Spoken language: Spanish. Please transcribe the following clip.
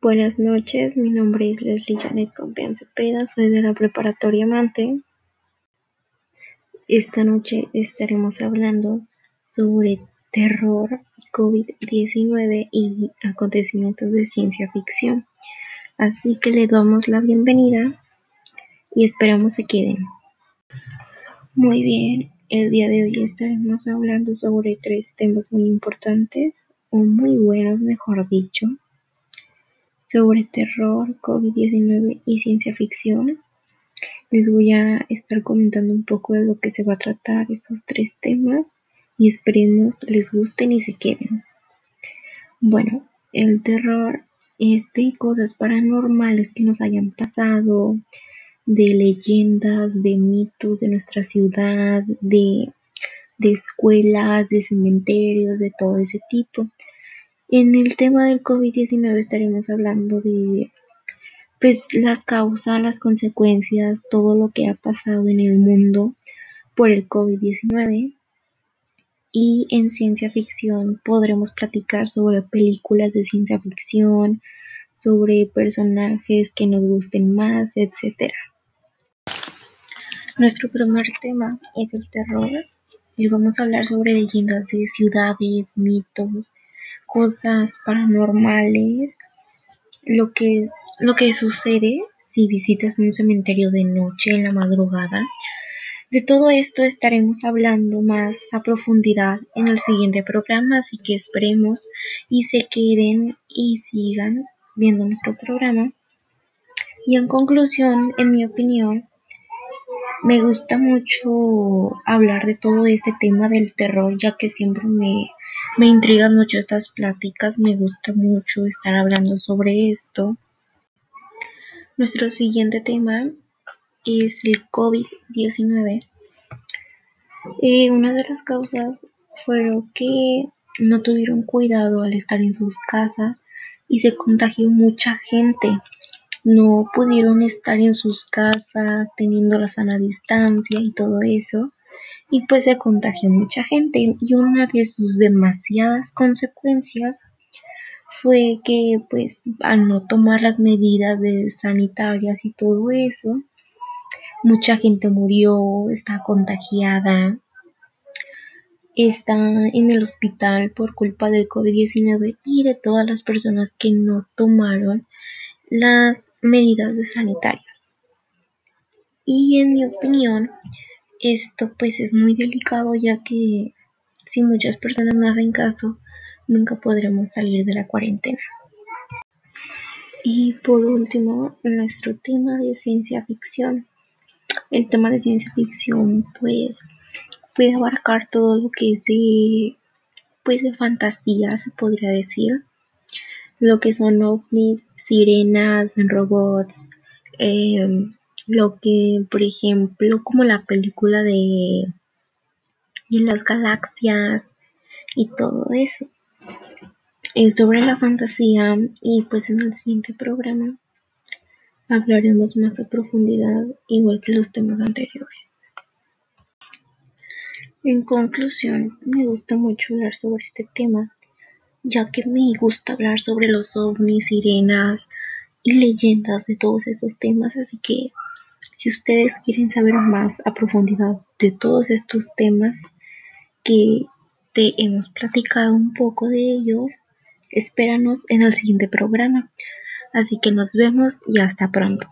Buenas noches, mi nombre es Leslie Janet Compián Cepeda, soy de la Preparatoria Mante. Esta noche estaremos hablando sobre terror, COVID-19 y acontecimientos de ciencia ficción. Así que le damos la bienvenida y esperamos se queden. Muy bien, el día de hoy estaremos hablando sobre tres temas muy importantes, o muy buenos mejor dicho, sobre terror, COVID-19 y ciencia ficción. Les voy a estar comentando un poco de lo que se va a tratar esos tres temas y esperemos les gusten y se queden. Bueno, el terror es de cosas paranormales que nos hayan pasado, de leyendas, de mitos de nuestra ciudad, de, de escuelas, de cementerios, de todo ese tipo. En el tema del COVID-19 estaremos hablando de pues las causas, las consecuencias, todo lo que ha pasado en el mundo por el COVID-19. Y en ciencia ficción podremos platicar sobre películas de ciencia ficción, sobre personajes que nos gusten más, etc. Nuestro primer tema es el terror y vamos a hablar sobre leyendas de ciudades, mitos, cosas paranormales, lo que, lo que sucede si visitas un cementerio de noche en la madrugada. De todo esto estaremos hablando más a profundidad en el siguiente programa, así que esperemos y se queden y sigan viendo nuestro programa. Y en conclusión, en mi opinión, me gusta mucho hablar de todo este tema del terror, ya que siempre me, me intrigan mucho estas pláticas, me gusta mucho estar hablando sobre esto. Nuestro siguiente tema es el COVID-19. Eh, una de las causas fueron que no tuvieron cuidado al estar en sus casas y se contagió mucha gente no pudieron estar en sus casas teniendo la sana distancia y todo eso y pues se contagió mucha gente y una de sus demasiadas consecuencias fue que pues al no tomar las medidas de sanitarias y todo eso mucha gente murió está contagiada está en el hospital por culpa del COVID-19 y de todas las personas que no tomaron las medidas sanitarias. Y en mi opinión, esto pues es muy delicado ya que si muchas personas no hacen caso, nunca podremos salir de la cuarentena. Y por último, nuestro tema de ciencia ficción. El tema de ciencia ficción pues puede abarcar todo lo que es de pues de fantasía, se podría decir. Lo que son ovnis, sirenas, robots, em, lo que, por ejemplo, como la película de, las galaxias y todo eso. Es sobre la fantasía y pues en el siguiente programa hablaremos más a profundidad igual que los temas anteriores. En conclusión, me gusta mucho hablar sobre este tema ya que me gusta hablar sobre los ovnis, sirenas y leyendas de todos estos temas, así que si ustedes quieren saber más a profundidad de todos estos temas que te hemos platicado un poco de ellos, espéranos en el siguiente programa. Así que nos vemos y hasta pronto.